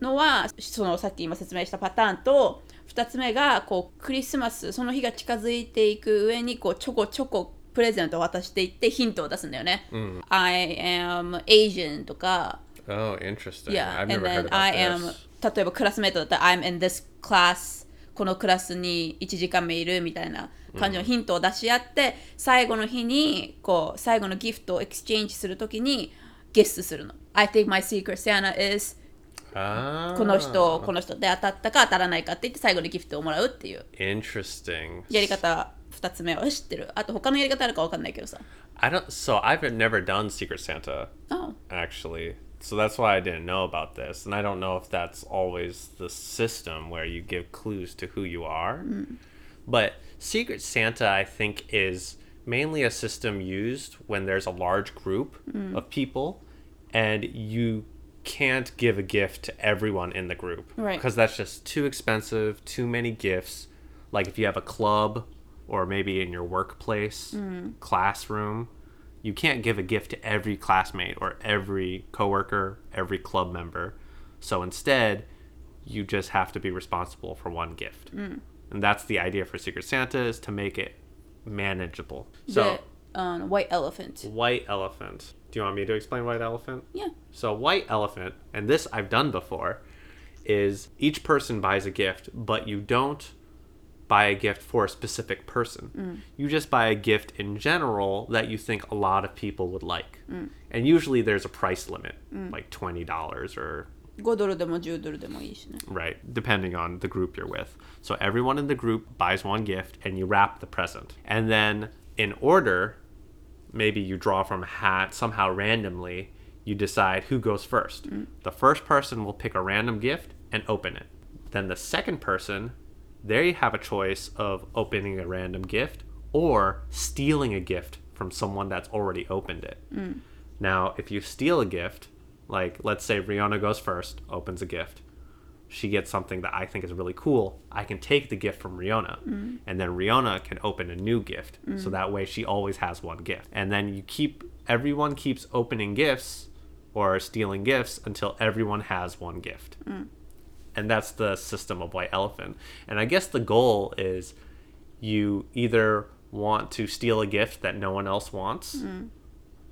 のはそのさっき今説明したパターンと2つ目がこうクリスマスその日が近づいていく上にこうちょこちょこプレゼントを渡していってヒントを出すんだよね。I am Asian とか Oh, interesting. Yeah, I've and never heard about I am this. 例えばクラスメートだったら I'm in this class このクラスに1時間目いるみたいな感じのヒントを出し合って、最後の日にこう最後のギフトをエクスチェンジするときにゲストするの。I think my secret Santa is Ah, この人この人で当たったか当たらないかって言って最後にギフトをもらうっていう interesting. やり方2つ目は知ってる。あと他のやり方あるかわかんないけどさ。I don't. So I've never done Secret Santa Oh. actually. So that's why I didn't know about this, and I don't know if that's always the system where you give clues to who you are. Mm. But Secret Santa, I think, is mainly a system used when there's a large group mm. of people, and you can't give a gift to everyone in the group Right. because that's just too expensive, too many gifts. Like if you have a club or maybe in your workplace, mm. classroom, you can't give a gift to every classmate or every coworker, every club member. So instead, you just have to be responsible for one gift. Mm. And that's the idea for Secret Santa is to make it manageable. So the, um, white elephant. White elephant. Do you want me to explain white elephant? Yeah. So white elephant, and this I've done before, is each person buys a gift, but you don't buy a gift for a specific person. You just buy a gift in general that you think a lot of people would like. And usually there's a price limit, like $20 or 5ドルでも10ドルでもいいしね。 right depending on the group you're with so everyone in the group buys one gift and you wrap the present and then in order maybe you draw from a hat somehow randomly you decide who goes first the first person will pick a random gift and open it then the second person there you have a choice of opening a random gift or stealing a gift from someone that's already opened it mm. now if you steal a gift like let's say Riona goes first opens a gift she gets something that I think is really cool, I can take the gift from Riona, mm. and then Riona can open a new gift. Mm. So that way she always has one gift. And then you keep everyone keeps opening gifts or stealing gifts until everyone has one gift And that's the system of White Elephant. And I guess the goal is you either want to steal a gift that no one else wants,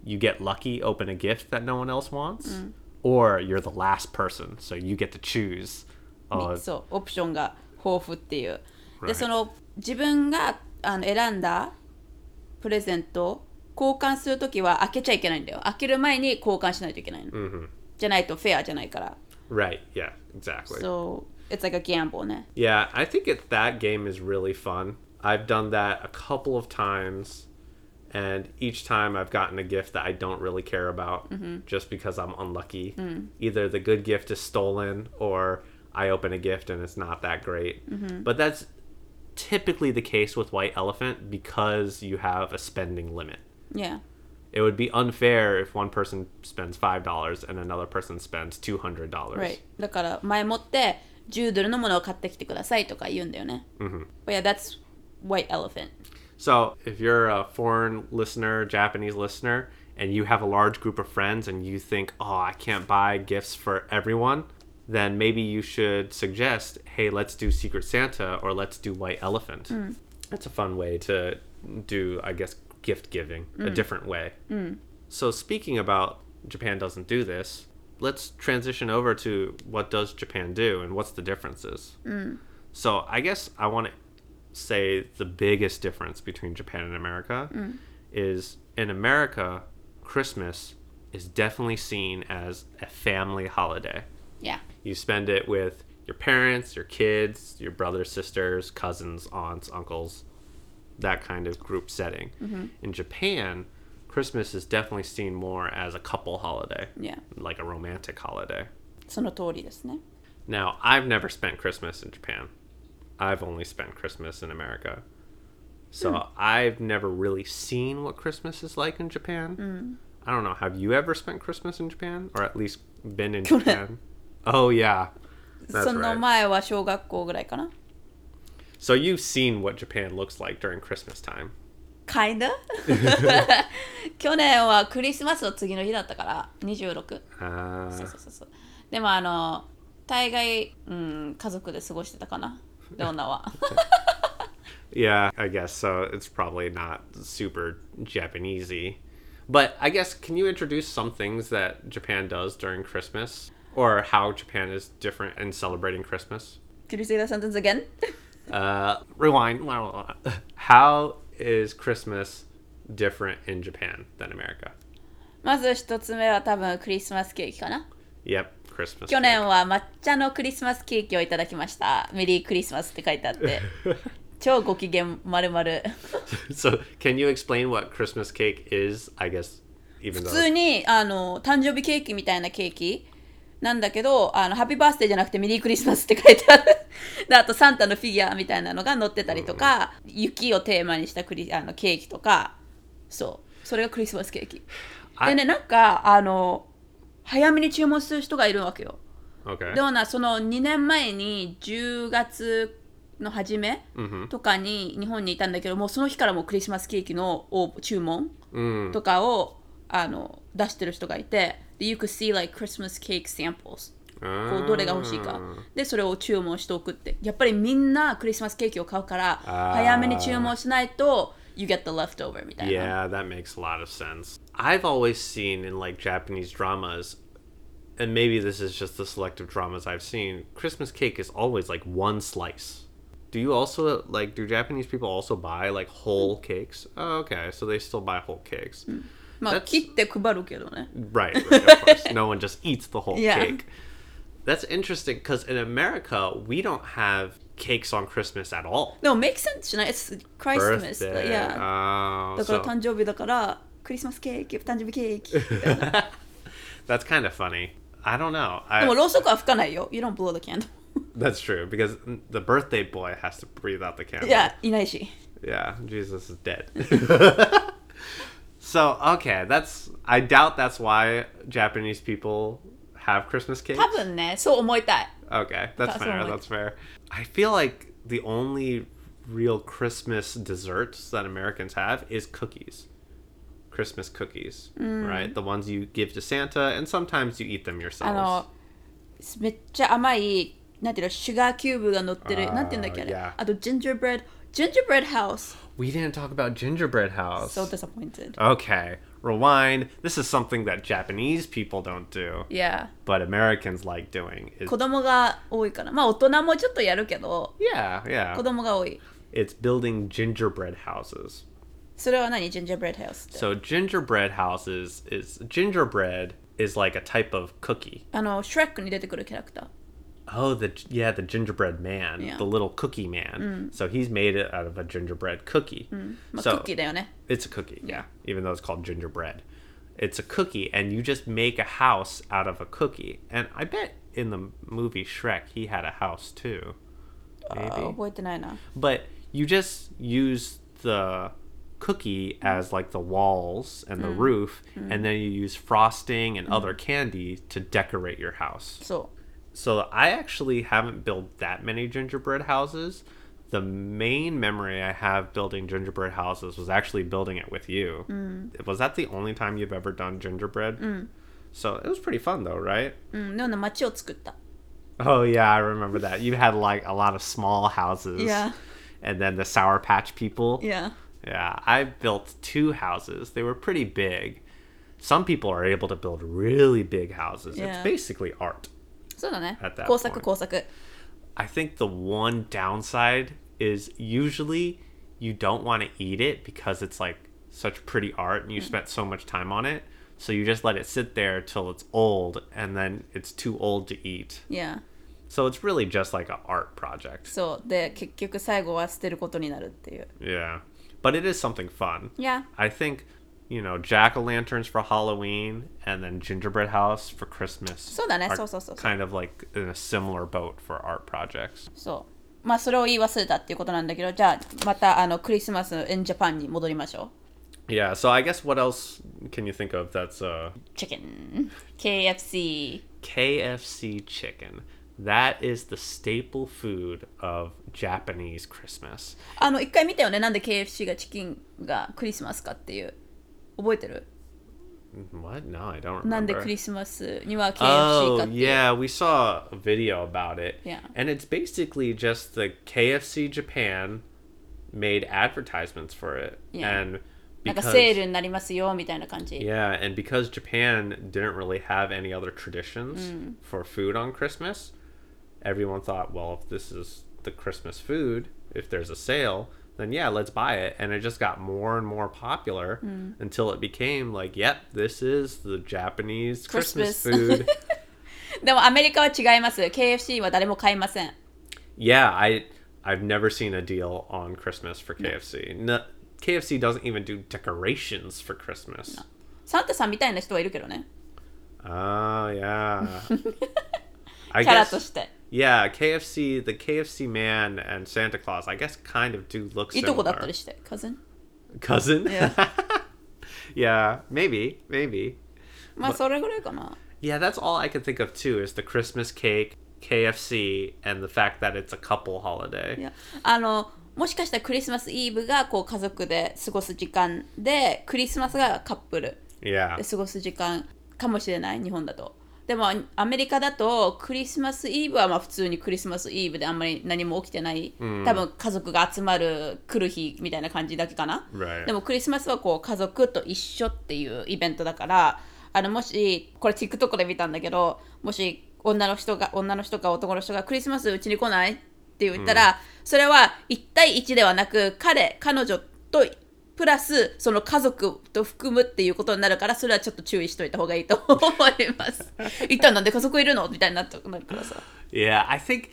you get lucky, open a gift that no one else wants, or you're the last person, so you get to choose. Uh, そうオプションが豊富っていう。で Right. その自分があの選んだプレゼント交換するときは開けちゃいけないんだよ。開ける前に交換しないといけないの。じゃないとフェアじゃないから。 right, yeah, exactly. So it's like a gamble ね。Yeah, I think it, that game is really fun. I've done that a couple of times, and each time I've gotten a gift that I don't really care about mm-hmm. just because I'm unlucky. Mm. Either the good gift is stolen or I open a gift and it's not that great. Mm-hmm. But that's typically the case with White Elephant because you have a spending limit. Yeah It would be unfair if one person spends $5 and another person spends $200. Right. だから前もって10ドルのものを買ってきてくださいとか言うんだよね。But yeah, that's white elephant. So, if you're a foreign listener, Japanese listener, and you have a large group of friends and you think, oh, I can't buy gifts for everyone, then maybe you should suggest, hey, let's do Secret Santa or let's do White Elephant. That's a fun way to do, I guess, gift giving, a mm. different way. Mm. So, speaking about Japan doesn't do this, let's transition over to what does Japan do and what's the differences. Mm. So, I guess I want to say the biggest difference between Japan and America is in America, Christmas is definitely seen as a family holiday. Yeah. You spend it with your parents, your kids, your brothers, sisters, cousins, aunts, uncles, that kind of group setting. In Japan, Christmas is definitely seen more as a couple holiday, Yeah. like a romantic holiday. その通りですね。 Now, I've never spent Christmas in Japan. I've only spent Christmas in America. So I've never really seen what Christmas is like in Japan. I don't know. Have you ever spent Christmas in Japan? Or at least been in (laughs) 去年。 Japan? Oh, yeah. That's その right. 前は小学校ぐらいかな。 So you've seen what Japan looks like during Christmas time. Kinda? (laughs) 去年はクリスマスの次の日だったから26。 Uh, そうそうそうそう。でもあの、大概、うん、家族で過ごしてたかな。レオナは。 yeah, (laughs) I guess so. It's probably not super Japanesey. But I guess, can you introduce some things that Japan does during Christmas? Or how Japan is different in celebrating Christmas? Could you say that sentence again? (laughs) Uh, rewind. How is Christmas different in Japan than America? まず一つ目は多分クリスマスケーキかな。Yep, Christmas. 去年は抹茶のクリスマスケーキをいただきました。メリークリスマスって書いてあって。超ご機嫌まるまる。so, can you explain what Christmas cake is? I guess, even 普 though. 通にあの誕生日ケーキみたいなケーキなんだけどあのハッピーバースデーじゃなくてメリークリスマスって書いてある。であとサンタのフィギュアみたいなのが載ってたりとか、雪をテーマにしたクリあのケーキとか。そう。それがクリスマスケーキ。でねなんかあの早めに注文する人がいるわけよ。Okay. でもなその2年前に10月の初めとかに日本にいたんだけどもうその日からもうクリスマスケーキの注文 Mm. とかをあの出してる人がいてで You could see like Christmas cake samples こうどれが欲しいかでそれを注文しておくってやっぱりみんなクリスマスケーキを買うからあー早めに注文しないと You get the leftover みたいな Yeah, that makes a lot of sense. I've always seen in like Japanese dramas, and maybe this is just the selective dramas I've seen, Christmas cake is always like one slice. Do you also like do Japanese people also buy like whole cakes? Oh, okay. So they still buy whole cakes. まあ That's- 切って配るけどね Right, right, of course. No one just eats the whole Yeah. cake. That's interesting because in America, we don't have cakes on Christmas at all. でも make sense じゃない It's Christmas Birthday. yeah Oh, だから so- 誕生日だからクリスマスケーキ誕生日ケーキみ(laughs) たいな That's kind of funny. I don't know. で I, もろうそくは吹かないよ You don't blow the candle (laughs) that's true because the birthday boy has to breathe out the candle. いやいないし Yeah, Jesus is dead. (laughs) so, okay, that's. I doubt that's why Japanese people have Christmas cakes. 多分ねそう思いたい Okay, that's That's fair. all That's fair. I feel like the only real Christmas desserts that Americans have is cookies. Christmas cookies, right? The ones you give to Santa, and sometimes you eat them あ yourselves. のめっちゃ甘いなんていうのシュガーキューブが乗ってるあーなんていうんだっけあれ yeah. あとジンジャーブレッド Gingerbread House. We didn't talk about Gingerbread House. So disappointed. Okay, rewind. This is something that Japanese people don't do. Yeah. But Americans like doing. It's... yeah. 子供が多い。It's building gingerbread houses. それは何 gingerbread house? So gingerbread houses is gingerbread is like a type of cookie. あの、Shrek に出てくるキャラクター。Oh, the yeah, the gingerbread man, yeah. the little cookie man. Mm. So he's made it out of a gingerbread cookie. Mm. So cookie it's a cookie, yeah. Even though it's called gingerbread, it's a cookie, and you just make a house out of a cookie. And I bet in the movie Shrek, he had a house too. Maybe. Oh, what did I know? But you just use the cookie as mm. like the walls and the mm. roof, and mm. then you use frosting and mm. other candy to decorate your house. So so I actually haven't built that many gingerbread houses. The main memory I have building gingerbread houses was actually building it with you. Mm. Was that the only time you've ever done gingerbread? Mm. So it was pretty fun though, right? Mm, no, no, machi o tsukutta. Oh yeah, I remember that. You had like a lot of small houses. Yeah. And then the Sour Patch people. Yeah. Yeah, I built two houses. They were pretty big. Some people are able to build really big houses. Yeah. It's basically art. そうだね At that。工作 point. 工作。 I think the one downside is usually you don't want to eat it because it's like such pretty art and you spent so much time on it. So you just let it sit there till it's old and then it's too old to eat. いや。 So it's really just like an art project. そう。で、結局最後は捨てることになるっていう。 Yeah. But it is something fun. いや。 I think, you know, jack o' lanterns for Halloween and then gingerbread house for Christmas. そうだね are そうそうそうそう Kind of like in a similar boat for art projects. そう。まあそれを言い忘れたっていうことなんだけど、じゃあまたあのクリスマス in Japan に戻りましょ Yeah, so I guess what else can you think of that's uh う。チキン、KFC。 KFC chicken. That is the staple food of Japanese Christmas. あの、一回見たよね。なんで KFC がチキンがクリスマスかっていう。 覚えてる What? No, I don't なんで remember. クリスマスには KFC か Oh, っていう。 yeah, we saw a video about it. Yeah. And it's basically just the KFC Japan made advertisements for it. Yeah. And なんか because セールになりますよみたいな感じ。 Yeah, and because Japan didn't really have any other traditions for food on Christmas, everyone thought, well, if this is the Christmas food, if there's a sale, then yeah, let's buy it. And it just got more and more popular until it became like, yep, this is the Japanese Christmas, Christmas. food. (laughs) でもアメリカは違います。KFC は誰も買いません。 yeah, I I've never seen a deal on Christmas for KFC. No, KFC doesn't even do decorations for Christmas. サンタさんみたいな人はいるけどね。 Oh yeah. (laughs) I キャラ guess として。 yeah, KFC, the KFC man and Santa Claus, I guess kind of do look いとこだったり similar. して。cousin? Cousin? Yeah. (laughs) yeah, maybe, maybe. まあそれぐらいかな。 Yeah, that's all I can think of too is the Christmas cake, KFC, and the fact that it's a couple holiday. いやあのもしかしたらクリスマスイブがこう家族で過ごす時間でクリスマスがカップル Yeah. で過ごす時間かもしれない日本だと でもアメリカだとクリスマスイブはまあ普通にクリスマスイブであんまり何も起きてない、多分家族が集まる来る日みたいな感じだけかな.でもクリスマスはこう家族と一緒っていうイベントだからあのもしこれ TikTok で見たんだけどもし女の人が女の人か男の人がクリスマスうちに来ないって言ったら、それは1対1ではなく彼彼女とプラスその家族と含むっていうことになるからそれはちょっと注意しといた方がいいと思います。一体なんで家族いるのみたいになっちゃうからさ。Yeah, I think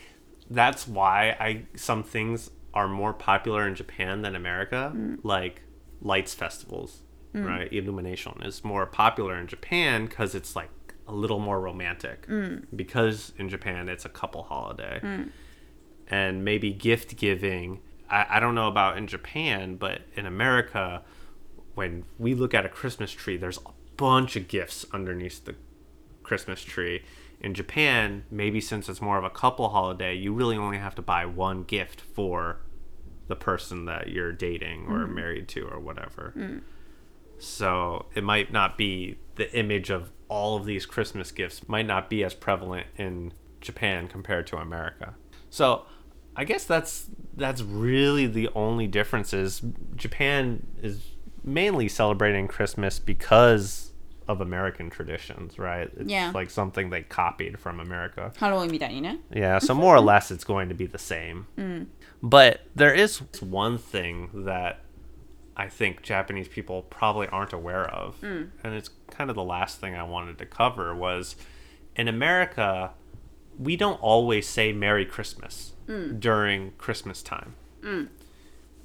that's why I some things are more popular in Japan than America, like lights festivals, right? Illumination is more popular in Japan because it's like a little more romantic. Because in Japan it's a couple holiday, and maybe gift giving. I, I don't know about in Japan, but in America, when we look at a Christmas tree, there's a bunch of gifts underneath the Christmas tree. In Japan, maybe since it's more of a couple holiday, you really only have to buy one gift for the person that you're dating or mm-hmm. married to or whatever. Mm. So it might not be the image of all of these Christmas gifts might not be as prevalent in Japan compared to America. So I guess that's that's really the only difference is Japan is mainly celebrating Christmas because of American traditions, right? It's yeah. like something they copied from America. yeah, so more or less it's going to be the same. (laughs) Mm. But there is one thing that I think Japanese people probably aren't aware of. Mm. And it's kind of the last thing I wanted to cover was in America, we don't always say Merry Christmas. Mm. during Christmas time. Mm.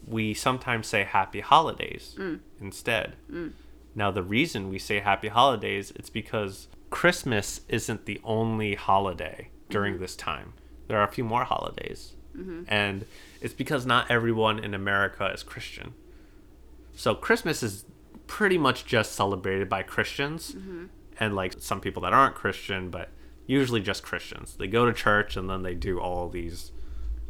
We sometimes say Happy Holidays mm. instead. Now, the reason we say Happy Holidays, it's because Christmas isn't the only holiday during mm-hmm. this time. There are a few more holidays. Mm-hmm. And it's because not everyone in America is Christian. So Christmas is pretty much just celebrated by Christians mm-hmm. and like some people that aren't Christian, but usually just Christians. They go to church and then they do all these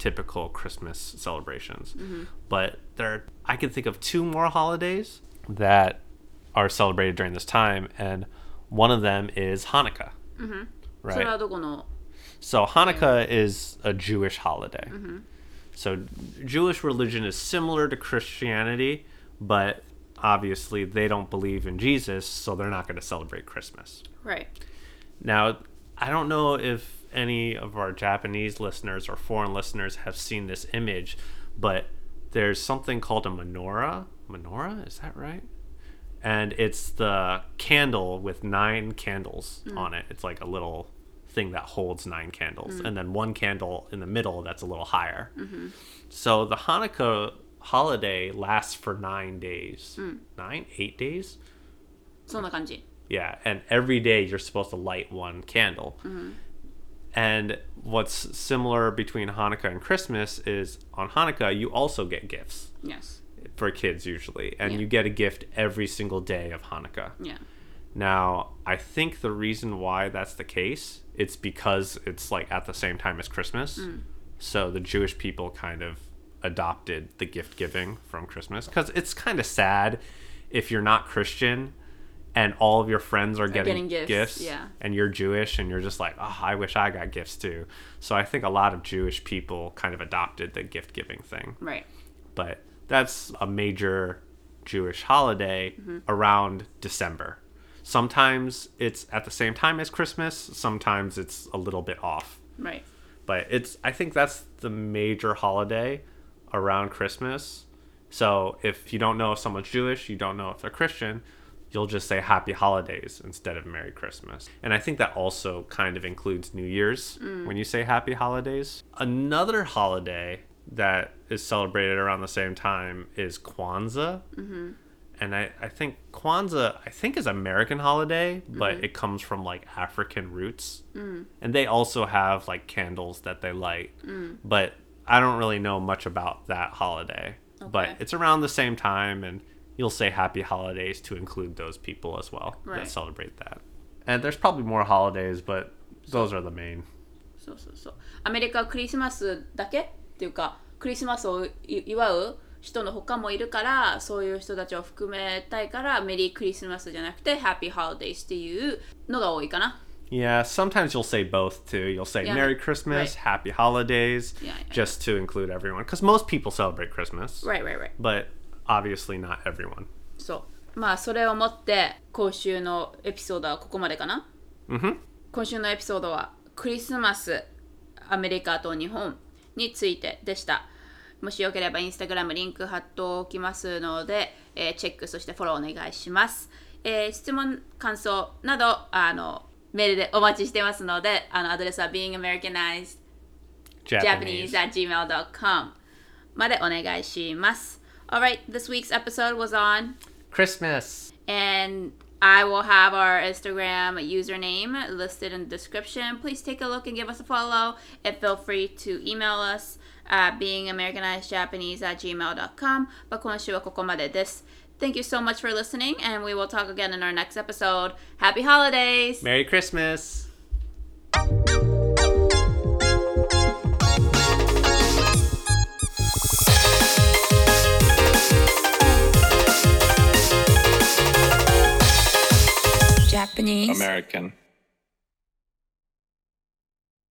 typical Christmas celebrations. Mm-hmm. But there, I can think of two more holidays that are celebrated during this time, and one of them is Hanukkah. Mm-hmm. Right. So Hanukkah is a Jewish holiday. Mm-hmm. So Jewish religion is similar to Christianity, but obviously they don't believe in Jesus, so they're not going to celebrate Christmas. Right. Now, I don't know if any of our Japanese listeners or foreign listeners have seen this image, but there's something called a menorah. Menorah, is that right? And it's the candle with nine candles mm. on it. It's like a little thing that holds nine candles, mm. and then one candle in the middle that's a little higher. Mm-hmm. So the Hanukkah holiday lasts for nine days. Mm. Nine, eight days? Yeah, and every day you're supposed to light one candle. Mm-hmm. And what's similar between Hanukkah and Christmas is on Hanukkah you also get gifts Yes. for kids usually, and Yeah. you get a gift every single day of Hanukkah. Yeah. Now, I think the reason why that's the case, it's because it's like at the same time as Christmas. Mm. So the Jewish people kind of adopted the gift giving from Christmas because it's kind of sad if you're not Christian and all of your friends are getting, getting gifts, yeah. and you're Jewish and you're just like, oh, I wish I got gifts too. So I think a lot of Jewish people kind of adopted the gift giving thing Right. but that's a major Jewish holiday mm-hmm. around December. Sometimes it's at the same time as Christmas, sometimes it's a little bit off. Right. But it's I think that's the major holiday around Christmas. So if you don't know if someone's Jewish, you don't know if they're Christian, you'll just say happy holidays instead of Merry Christmas. And I think that also kind of includes New Year's mm. when you say happy holidays. Another holiday that is celebrated around the same time is Kwanzaa. Mm-hmm. And I, I think Kwanzaa, I think, is American holiday, but mm-hmm. it comes from like African roots. Mm. And they also have like candles that they light. Mm. But I don't really know much about that holiday. But it's around the same time, and you'll say happy holidays to include those people as well Right. that celebrate that. And there's probably more holidays, but those are the main. そうそうそう。アメリカはクリスマスだけっていうか、クリスマスをい祝う人の他もいるから、そういう人たちを含めたいから、メリークリスマスじゃなくて、ハッピーハロデイっていうのが多いかな。 Yeah, sometimes you'll say both too. You'll say Yeah. Merry Christmas, Right. Happy Holidays, Yeah, yeah, just to include everyone. Because most people celebrate Christmas, Right, right, right. but obviously not everyone. そう。まあ、それをもって、今週のエピソードはここまでかな。hmm 今週のエピソードはクリスマスアメリカと日本についてでしたもしよければインスタグラムリンク貼っておきますので、えーチェックそしてフォローお願いします、えー質問感想などあのメールでお待ちしてますのであのアドレスは beingamericanized Japanese. japanese at gmail.com までお願いします Alright, this week's episode was on Christmas. and I will have our Instagram username listed in the description. Please take a look and give us a follow. And feel free to email us at beingamericanizedjapanese at gmail.com. まあ今週はここまでです。Thank you so much for listening, and we will talk again in our next episode. Happy holidays! Merry Christmas. American.